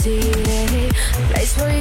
city, a place where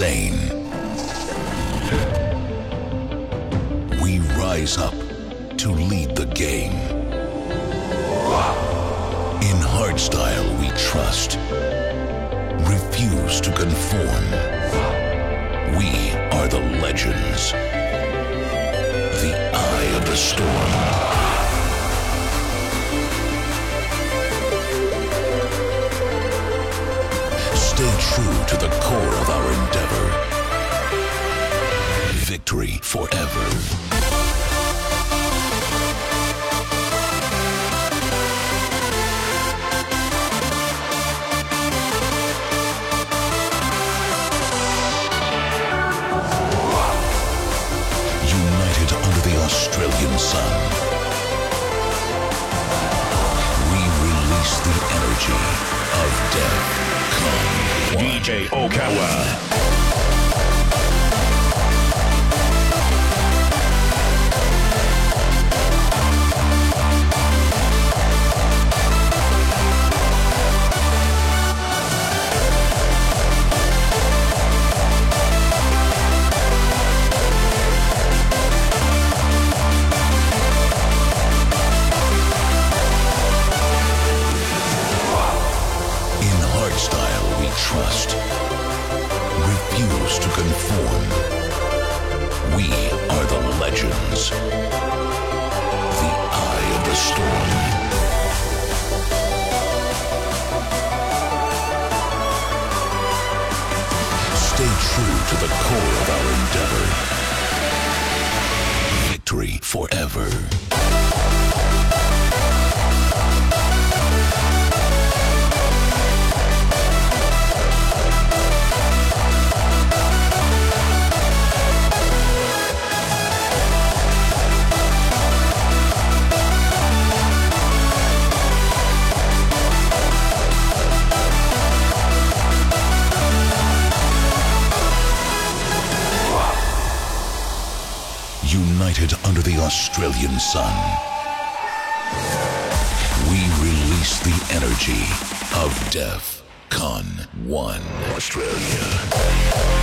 insane. We rise up to lead the game. In hardstyle, we trust. Refuse to conform. We are the legends. The eye of the storm. true to the core of our endeavor. Victory forever. DJ Okawa. The eye of the storm. Stay true to the core of our endeavor. Victory forever. Sun. We release the energy of Def Con 1. Australia.